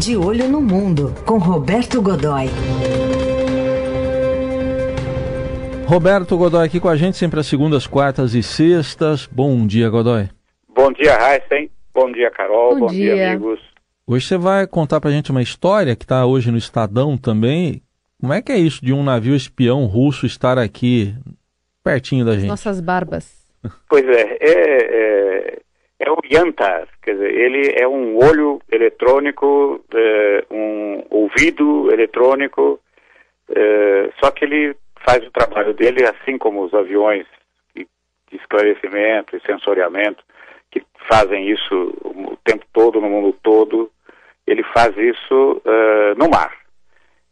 De Olho no Mundo, com Roberto Godoy. Roberto Godoy aqui com a gente, sempre às segundas, quartas e sextas. Bom dia, Godoy. Bom dia, Heisen. Bom dia, Carol. Bom, Bom dia. dia. amigos. Hoje você vai contar pra gente uma história que está hoje no Estadão também. Como é que é isso de um navio espião russo estar aqui pertinho da gente? Nossas barbas. Pois é, é, é, é o Yantar, quer dizer, ele é um olho eletrônico, é, um ouvido eletrônico, é, só que ele faz o trabalho dele assim como os aviões de esclarecimento e sensoriamento, que fazem isso o tempo todo, no mundo todo, ele faz isso uh, no mar.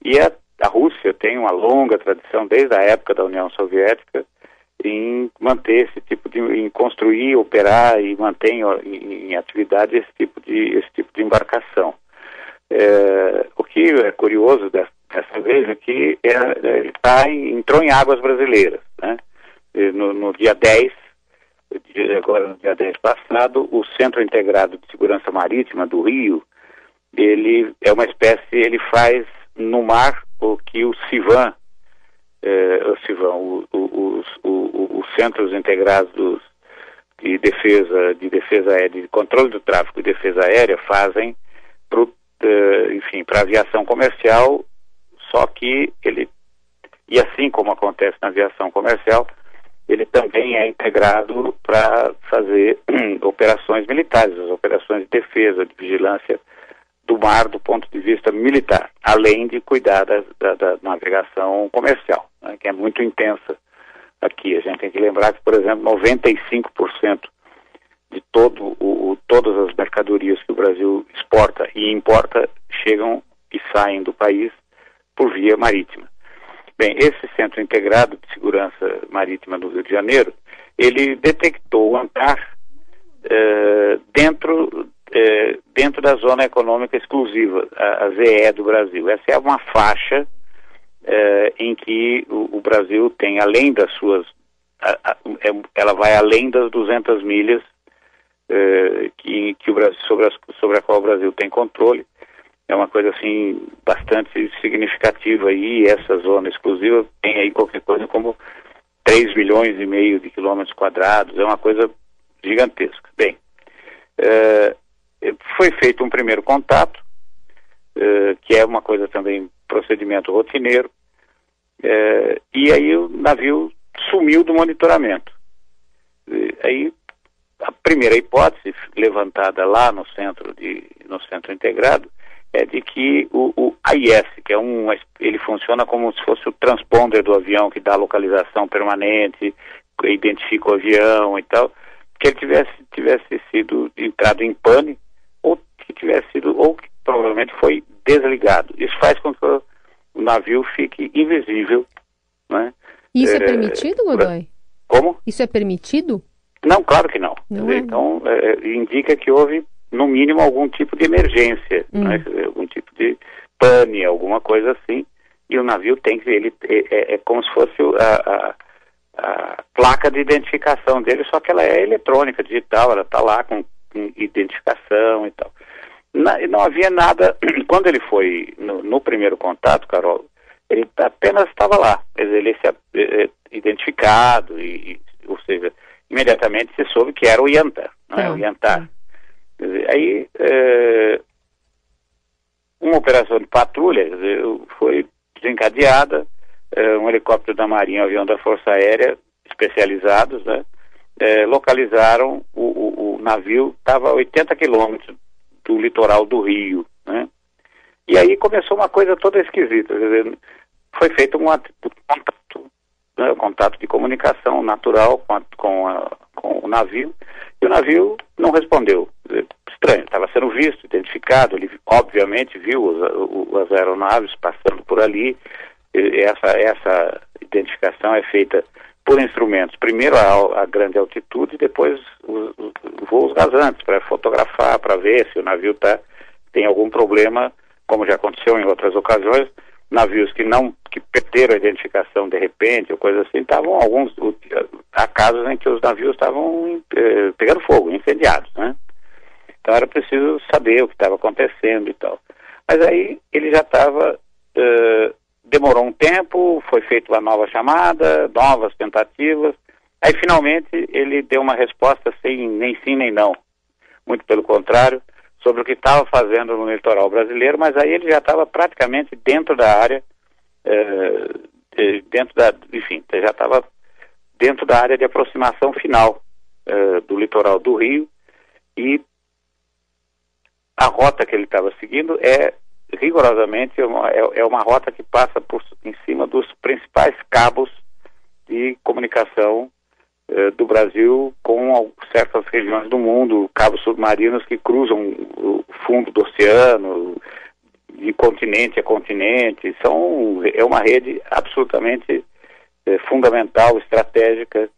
E a, a Rússia tem uma longa tradição, desde a época da União Soviética, em manter esse tipo de, em construir, operar e manter em, em, atividade esse tipo de, esse tipo de embarcação. É, o que é curioso dessa, dessa vez é que é, ele tá entrou em águas brasileiras. Né? No, no, dia 10, agora no dia 10 passado, o Centro Integrado de Segurança Marítima do Rio, ele é uma espécie, ele faz no mar o que o CIVAN, é, o CIVAN, o, o, os Centros Integrados dos, de Defesa, de Defesa Aérea, de Controle do Tráfico e Defesa Aérea fazem pro, uh, enfim, para aviação comercial, só que ele, e assim como acontece na aviação comercial, ele também é integrado para fazer operações militares, as operações de defesa, de vigilância do mar do ponto de vista militar, além de cuidar da, da, da navegação comercial, né, que é muito intensa aqui. A gente tem que lembrar que, por exemplo, 95% de todo o, todas as mercadorias que o Brasil exporta e importa chegam e saem do país por via marítima. Bem, esse Centro Integrado de Segurança Marítima do Rio de Janeiro, ele detectou o ANTAR eh, dentro, eh, dentro da Zona Econômica Exclusiva, a, a ZE do Brasil. Essa é uma faixa eh, em que o, o, Brasil tem, além das suas, a, a, é, ela vai além das 200 milhas que, que o Brasil, sobre, as, sobre a qual o Brasil tem controle, é uma coisa assim bastante significativa. Aí, essa zona exclusiva tem aí qualquer coisa como 3 milhões e meio de quilômetros quadrados, é uma coisa gigantesca. Bem, é, foi feito um primeiro contato, que é uma coisa também, procedimento rotineiro, é, e aí o navio sumiu do monitoramento. aí a primeira hipótese levantada lá no centro de no centro integrado é de que o, o AIS, que é um, ele funciona como se fosse o transponder do avião que dá localização permanente, identifica o avião e tal, que ele tivesse, tivesse sido entrado em pane ou que tivesse sido, ou que provavelmente foi desligado. Isso faz com que o, navio fique invisível. Né? Isso é, é permitido, Godoy? Como? Isso é permitido? Não, claro que não. não é. Então, é, indica que houve no mínimo algum tipo de emergência, hum. né? algum tipo de pane, alguma coisa assim, e o navio tem que ele é, é, é como se fosse a, a, a, placa de identificação dele, só que ela é eletrônica, digital, ela está lá com, com, identificação e tal. Na, não havia nada, quando ele foi no, no primeiro contato, Carol, ele apenas estava lá, ele se é, identificado, e, ou seja, imediatamente se soube que era o Yantar, não é? O Yantar. Dizer, aí, é, uma operação de patrulha dizer, foi desencadeada, é, um helicóptero da Marinha, um avião da Força Aérea, especializados, né, localizaram o, o, o navio, estava a 80 quilômetros do litoral do Rio, né, e aí começou uma coisa toda esquisita, dizer, foi feito um contato, né, um contato de comunicação natural com, a, com, a, com o navio, e o navio não respondeu. Estranho, estava sendo visto, identificado, ele obviamente viu as, as aeronaves passando por ali. Essa, essa identificação é feita por instrumentos, primeiro a, a grande altitude depois os, os voos rasantes, para fotografar, para ver se o navio tá, tem algum problema, como já aconteceu em outras ocasiões, navios que não que perderam a identificação de repente ou coisa assim, estavam alguns há casos em que os navios estavam eh, pegando fogo, incendiados, né? Então era preciso saber o que estava acontecendo e tal. Mas aí ele já estava, uh, demorou um tempo, foi feita uma nova chamada, novas tentativas, aí finalmente ele deu uma resposta sem nem sim nem não, muito pelo contrário, sobre o que estava fazendo no litoral brasileiro, mas aí ele já estava praticamente dentro da área, uh, dentro da, enfim, já estava dentro da área de aproximação final uh, do litoral do Rio. E a rota que ele estava seguindo é rigorosamente uma, é, é, uma rota que passa por em cima dos principais cabos de comunicação do Brasil com certas regiões do mundo, cabos submarinos que cruzam o fundo do oceano, de continente a continente, são é uma rede absolutamente é, fundamental, estratégica,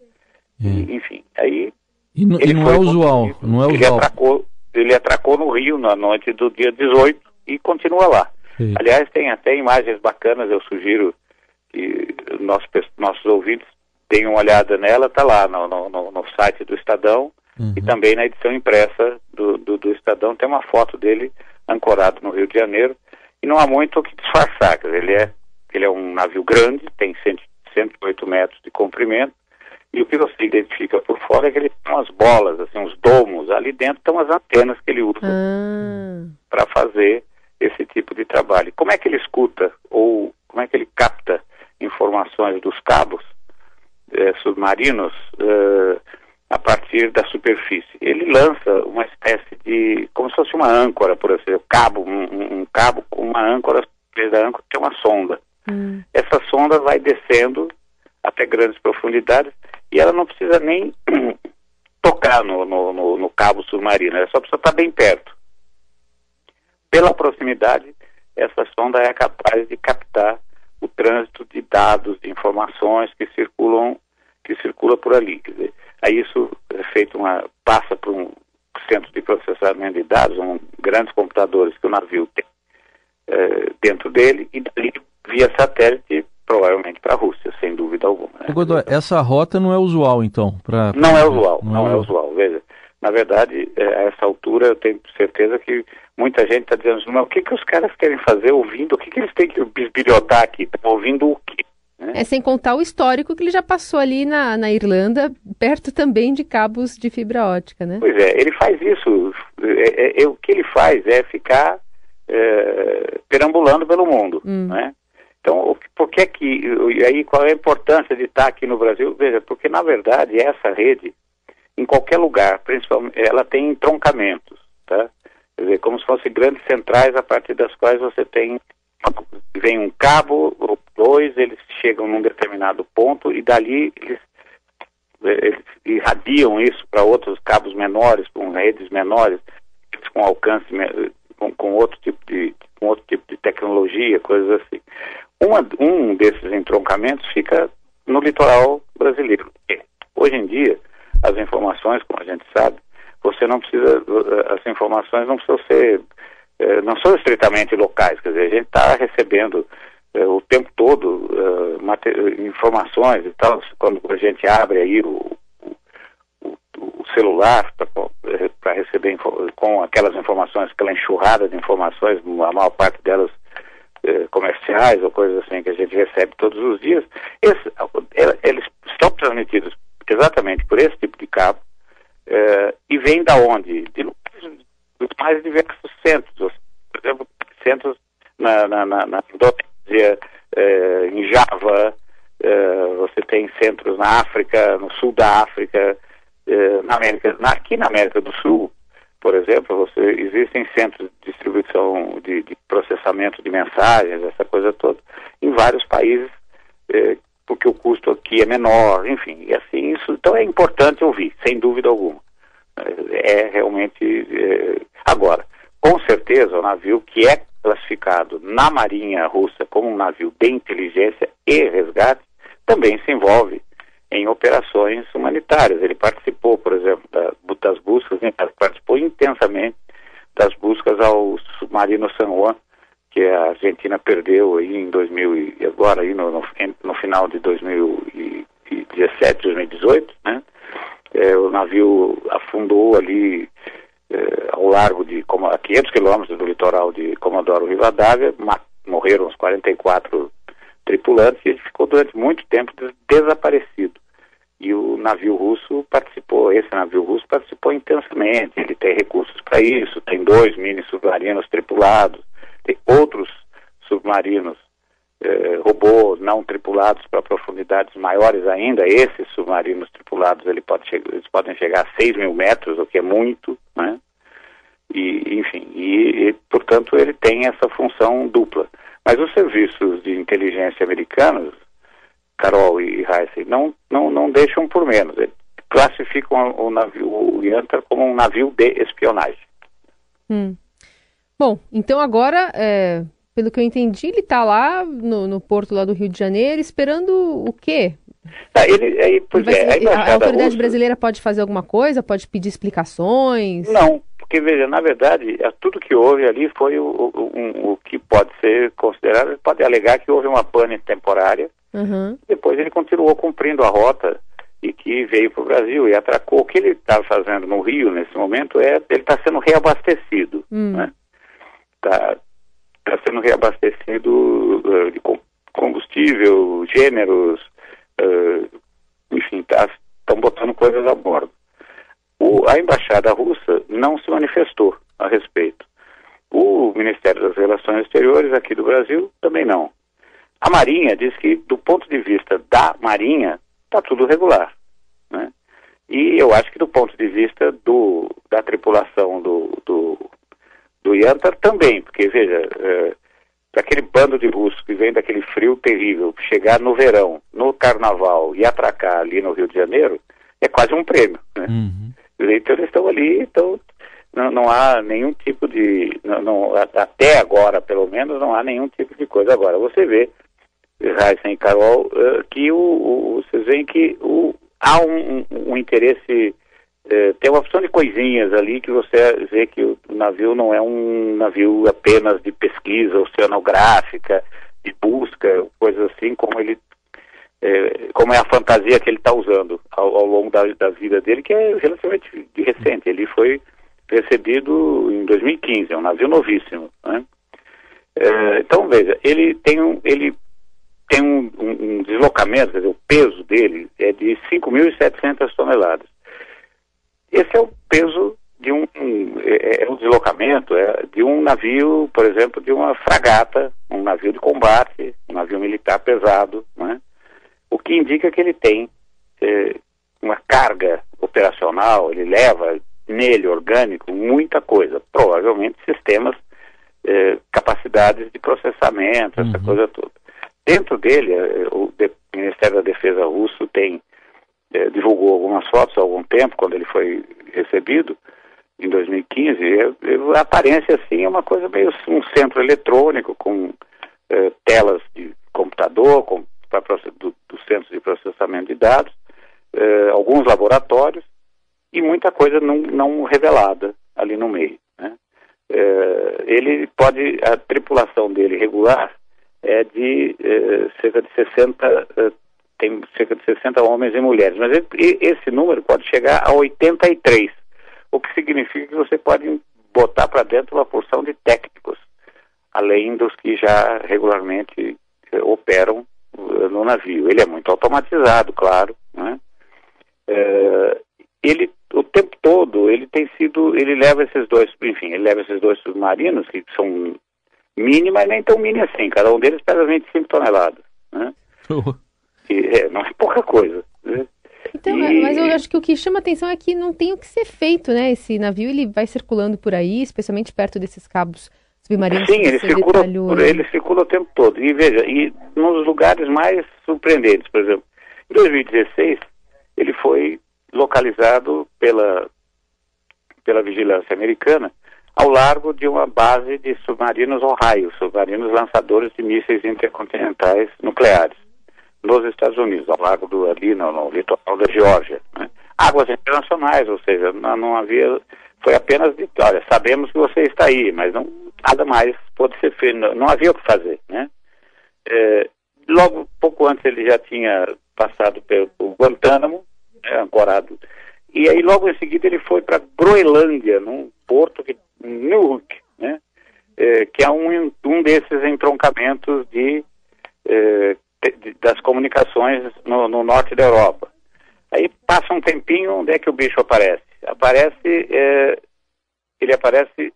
hum. enfim. Aí e, e não é usual, não é ele usual. Atracou, ele atracou no Rio na noite do dia 18 e continua lá. Aliás, tem até imagens bacanas, eu sugiro que nossos, nossos ouvintes deem uma olhada nela, está lá no, no, no, site do Estadão uhum. e também na edição impressa do, do, do, Estadão tem uma foto dele ancorado no Rio de Janeiro e não há muito o que disfarçar, dizer, ele é, ele é um navio grande, tem 108 metros de comprimento, e o que você identifica por fora é que ele tem umas bolas, assim, uns domos. Ali dentro estão as antenas que ele usa ah. para fazer esse tipo de trabalho. Como é que ele escuta ou como é que ele capta informações dos cabos eh, submarinos eh, a partir da superfície? Ele lança uma espécie de, como se fosse uma âncora, por exemplo, cabo, um, um cabo com uma âncora, da âncora tem uma sonda. Hum. Essa sonda vai descendo até grandes profundidades e ela não precisa nem tocar no, no, no, no cabo submarino, ela só precisa estar bem perto. Pela proximidade, essa sonda é capaz de captar o trânsito de dados, de informações que circulam, que circula por ali. Quer dizer, aí isso é feito uma passa por um centro de processamento de dados, um, grandes computadores que o navio tem é, dentro dele e dali via satélite provavelmente para a Rússia, sem dúvida alguma. Né? Godoy, essa rota não é usual, então? Pra, pra... Não é usual, não, não é, é usual. Veja, na verdade, é, a essa altura eu tenho certeza que muita gente está dizendo, mas o que, que os caras querem fazer ouvindo? O que, que eles têm que bisbilhotar aqui? Estão ouvindo o quê? Né? É sem contar o histórico que ele já passou ali na, na Irlanda, perto também de cabos de fibra ótica, né? Pois é, ele faz isso. É, é, é o que ele faz é ficar é, perambulando pelo mundo, hum. né? Então, por que que, e aí qual é a importância de estar aqui no Brasil? Veja, porque na verdade essa rede, em qualquer lugar, principalmente, ela tem entroncamentos, tá? Quer dizer, como se fossem grandes centrais a partir das quais você tem, vem um cabo dois, eles chegam num determinado ponto e dali eles, eles irradiam isso para outros cabos menores, com redes menores, com alcance, com, com outro tipo de com outro tipo de tecnologia, coisas assim. Uma, um desses entroncamentos fica no litoral brasileiro. Hoje em dia, as informações, como a gente sabe, você não precisa, as informações não precisam ser, eh, não são estritamente locais, quer dizer, a gente está recebendo eh, o tempo todo uh, informações e tal, quando a gente abre aí o, o, o celular para receber com aquelas informações, aquela enxurrada de informações, a maior parte delas eh, comerciais ou coisas assim que a gente recebe todos os dias, esse, eles são transmitidos exatamente por esse tipo de cabo e vem da onde? De, dos mais diversos centros, por exemplo, centros na, na, na, na Indonésia, em Java, você tem centros na África, no sul da África, na América, na, aqui na América do Sul, por exemplo, você, existem centros de distribuição, de, de, processamento de mensagens, essa coisa toda, em vários países, eh, porque o custo aqui é menor, enfim, e assim, isso, então é importante ouvir, sem dúvida alguma. É, é realmente, é, agora, com certeza o navio que é classificado na Marinha Russa como um navio de inteligência e resgate, também se envolve em operações humanitárias. Ele participou, por exemplo, da, das buscas, né, participou intensamente das buscas ao submarino San Juan, que a Argentina perdeu aí em 2000 e agora aí no, no, no final de 2017, 2018, né? É, o navio afundou ali eh, ao largo de a 500 quilômetros do litoral de Comodoro Rivadavia, morreram os 44 tripulantes e ele ficou durante muito tempo desaparecido. E o navio russo participou, esse navio russo participou intensamente, ele tem recursos para isso, tem dois mini submarinos tripulados, tem outros submarinos eh, robôs não tripulados para profundidades maiores ainda, esses submarinos tripulados ele pode eles podem chegar a 6 mil metros, o que é muito, né? E, enfim, e, e, portanto ele tem essa função dupla. Mas os serviços de inteligência americanos, Carol e Heisen, não, não, não deixam por menos. Eles classificam o navio, o Yantar como um navio de espionagem. Hum. Bom, então agora é, pelo que eu entendi, ele está lá no, no, porto lá do Rio de Janeiro esperando o quê? Ah, ele, aí, pois é, a, a, autoridade russa... brasileira pode fazer alguma coisa? Pode pedir explicações? Não, porque veja, na verdade, é, tudo que houve ali foi o, o, um, o que pode ser considerado, pode alegar que houve uma pane temporária, uhum. depois ele continuou cumprindo a rota e que veio para o Brasil e atracou. O que ele está fazendo no Rio nesse momento é ele está sendo reabastecido, hum. né? Tá, está sendo reabastecido uh, de combustível, gêneros, uh, enfim, estão tá, botando coisas a bordo. O, a embaixada russa não se manifestou a respeito. O Ministério das Relações Exteriores aqui do Brasil também não. A Marinha diz que, do ponto de vista da Marinha, está tudo regular. Né? E eu acho que, do ponto de vista do, da tripulação do, do do também, porque veja, é, aquele bando de russos que vem daquele frio terrível, chegar no verão, no carnaval e atracar ali no Rio de Janeiro, é quase um prêmio. Né? Uhum. Então eles estão ali, então não, não há nenhum tipo de. Não, não, até agora, pelo menos, não há nenhum tipo de coisa. Agora, você vê, Raíssa e Carol, uh, que o, o, vocês veem que o, há um, um, um interesse é, tem uma opção de coisinhas ali que você vê que o navio não é um navio apenas de pesquisa oceanográfica, de busca, coisas assim, como ele é, como é a fantasia que ele está usando ao, ao longo da, da, vida dele, que é relativamente recente. Ele foi recebido em 2015, é um navio novíssimo. Né? É, então, veja, ele tem um, ele tem um, um, um deslocamento, quer dizer, o peso dele é de 5.700 toneladas. Esse é o peso de um, um é, é, um deslocamento é, de um navio, por exemplo, de uma fragata, um navio de combate, um navio militar pesado, né? O que indica que ele tem é, uma carga operacional, ele leva nele orgânico muita coisa, provavelmente sistemas, é, capacidades de processamento, essa uhum. coisa toda. Dentro dele, é, o Ministério da Defesa russo tem é, divulgou algumas fotos há algum tempo, quando ele foi recebido, em 2015, e, a aparência assim é uma coisa meio um centro eletrônico com é, telas de computador, com, pra, do, do centro de processamento de dados, é, alguns laboratórios e muita coisa não, não revelada ali no meio. Né? É, ele pode, a tripulação dele regular é de é, cerca de 60 tem cerca de 60 homens e mulheres, mas esse número pode chegar a 83, o que significa que você pode botar para dentro uma porção de técnicos, além dos que já regularmente eh, operam eh, no navio. Ele é muito automatizado, claro, né? É, ele o tempo todo ele tem sido, ele leva esses dois, enfim, ele leva esses dois submarinos que são mini, mas nem tão mini assim. Cada um deles pesa 25 toneladas, né? é, não é pouca coisa. Né? Então, e... mas eu acho que o que chama atenção é que não tem o que ser feito, né? Esse navio ele vai circulando por aí, especialmente perto desses cabos submarinos. Sim, ele circula, por, ele circula o tempo todo. E veja, e nos lugares mais surpreendentes, por exemplo, em 2016 ele foi localizado pela pela vigilância americana ao largo de uma base de submarinos Ohio, submarinos lançadores de mísseis intercontinentais nucleares nos Estados Unidos, ao largo do ali no, no litoral da Geórgia. Né? Águas internacionais, ou seja, não, não, havia, foi apenas de, olha, sabemos que você está aí, mas não, nada mais pode ser feito, não, não havia o que fazer, né? É, logo, pouco antes ele já tinha passado pelo Guantánamo, né, ancorado e aí logo em seguida ele foi para Groenlândia, num porto que Nuuk, né? É, que é um, um desses entroncamentos de, é, de das comunicações no, no, norte da Europa. Aí passa um tempinho, onde é que o bicho aparece? Aparece, é, ele aparece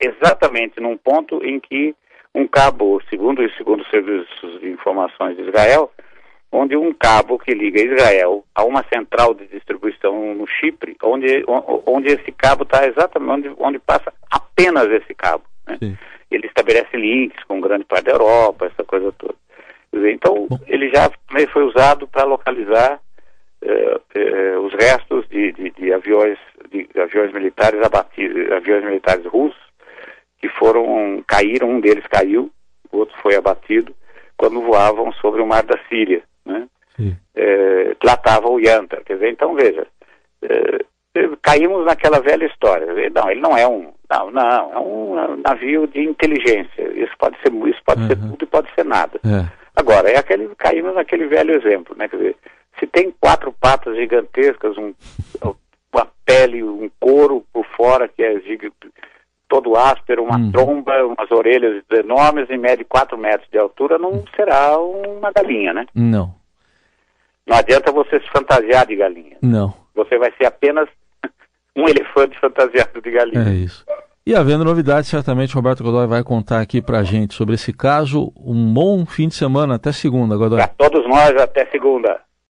exatamente num ponto em que um cabo, segundo, segundo os serviços de informações de Israel, onde um cabo que liga Israel a uma central de distribuição no Chipre, onde, onde esse cabo está exatamente onde, onde passa apenas esse cabo. Né? Ele estabelece links com grande parte da Europa, essa coisa toda. Então, ele já foi usado para localizar eh, eh, os restos de, de, de, aviões, de aviões militares abatidos, aviões militares russos, que foram, caíram, um deles caiu, o outro foi abatido, quando voavam sobre o mar da Síria né? É, tratava o Yanta. Quer dizer, então veja, é, caímos naquela velha história. Não, ele não é um, não, não, é um navio de inteligência. Isso pode ser, isso pode uhum. ser tudo e pode ser nada. É. Agora, é aquele, caímos naquele velho exemplo, né? Quer dizer, se tem quatro patas gigantescas, um, uma pele, um couro por fora que é todo áspero, uma hum. tromba, umas orelhas enormes e mede 4 metros de altura, não hum. será uma galinha, né? Não. Não adianta você se fantasiar de galinha. Não. Você vai ser apenas um elefante fantasiado de galinha. É isso. E havendo novidades, certamente Roberto Godoy vai contar aqui pra gente sobre esse caso. Um bom fim de semana. Até segunda, Godoy. Para todos nós, até segunda.